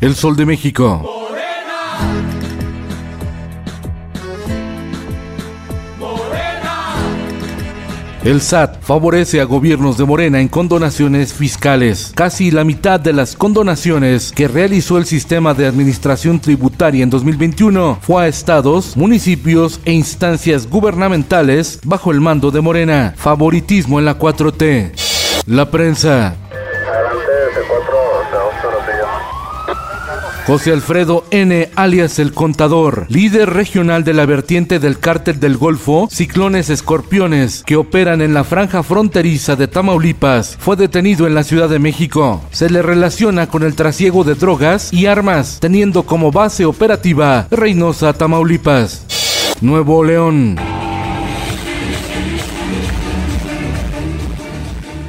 El Sol de México. El SAT favorece a gobiernos de Morena en condonaciones fiscales. Casi la mitad de las condonaciones que realizó el sistema de administración tributaria en 2021 fue a estados, municipios e instancias gubernamentales bajo el mando de Morena. Favoritismo en la 4T. La prensa. José Alfredo N., alias El Contador, líder regional de la vertiente del cártel del Golfo, Ciclones Escorpiones, que operan en la franja fronteriza de Tamaulipas, fue detenido en la Ciudad de México. Se le relaciona con el trasiego de drogas y armas, teniendo como base operativa Reynosa, Tamaulipas. Nuevo León.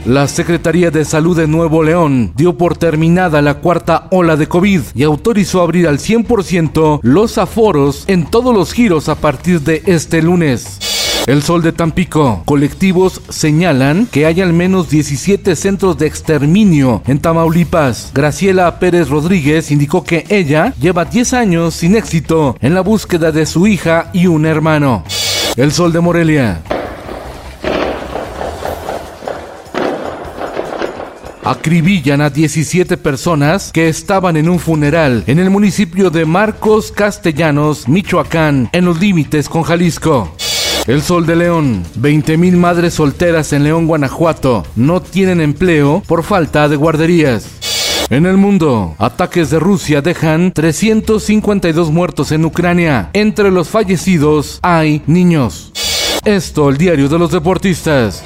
La Secretaría de Salud de Nuevo León dio por terminada la cuarta ola de COVID y autorizó abrir al 100% los aforos en todos los giros a partir de este lunes. El Sol de Tampico. Colectivos señalan que hay al menos 17 centros de exterminio en Tamaulipas. Graciela Pérez Rodríguez indicó que ella lleva 10 años sin éxito en la búsqueda de su hija y un hermano. El Sol de Morelia. Acribillan a 17 personas que estaban en un funeral en el municipio de Marcos Castellanos, Michoacán, en los límites con Jalisco. El Sol de León. 20.000 madres solteras en León, Guanajuato, no tienen empleo por falta de guarderías. En el mundo, ataques de Rusia dejan 352 muertos en Ucrania. Entre los fallecidos hay niños. Esto, el diario de los deportistas.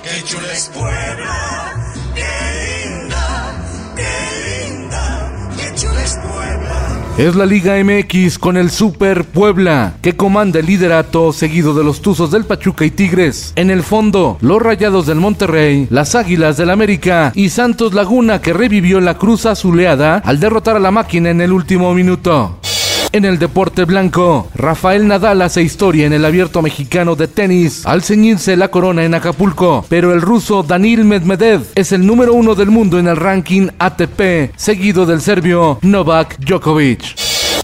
Es la Liga MX con el Super Puebla, que comanda el liderato seguido de los Tuzos del Pachuca y Tigres. En el fondo, los Rayados del Monterrey, las Águilas del América y Santos Laguna que revivió la cruz azuleada al derrotar a la máquina en el último minuto. En el deporte blanco, Rafael Nadal hace historia en el abierto mexicano de tenis al ceñirse la corona en Acapulco, pero el ruso Danil Medvedev es el número uno del mundo en el ranking ATP, seguido del serbio Novak Djokovic.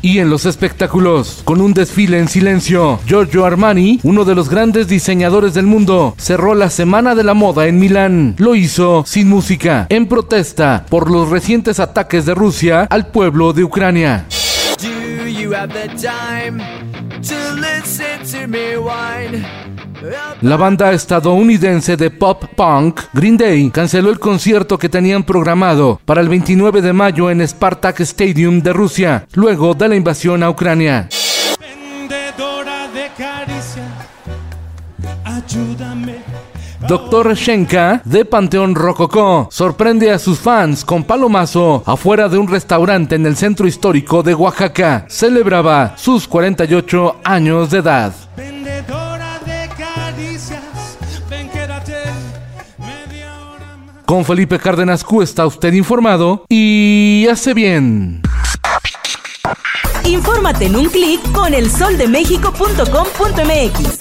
Y en los espectáculos, con un desfile en silencio, Giorgio Armani, uno de los grandes diseñadores del mundo, cerró la Semana de la Moda en Milán. Lo hizo sin música, en protesta por los recientes ataques de Rusia al pueblo de Ucrania. La banda estadounidense de pop punk Green Day canceló el concierto que tenían programado para el 29 de mayo en Spartak Stadium de Rusia, luego de la invasión a Ucrania. ayúdame Doctor Shenka de Panteón Rococó sorprende a sus fans con palomazo afuera de un restaurante en el centro histórico de Oaxaca. Celebraba sus 48 años de edad. Con Felipe Cárdenas Q está usted informado y hace bien. Infórmate en un clic con elsoldemexico.com.mx.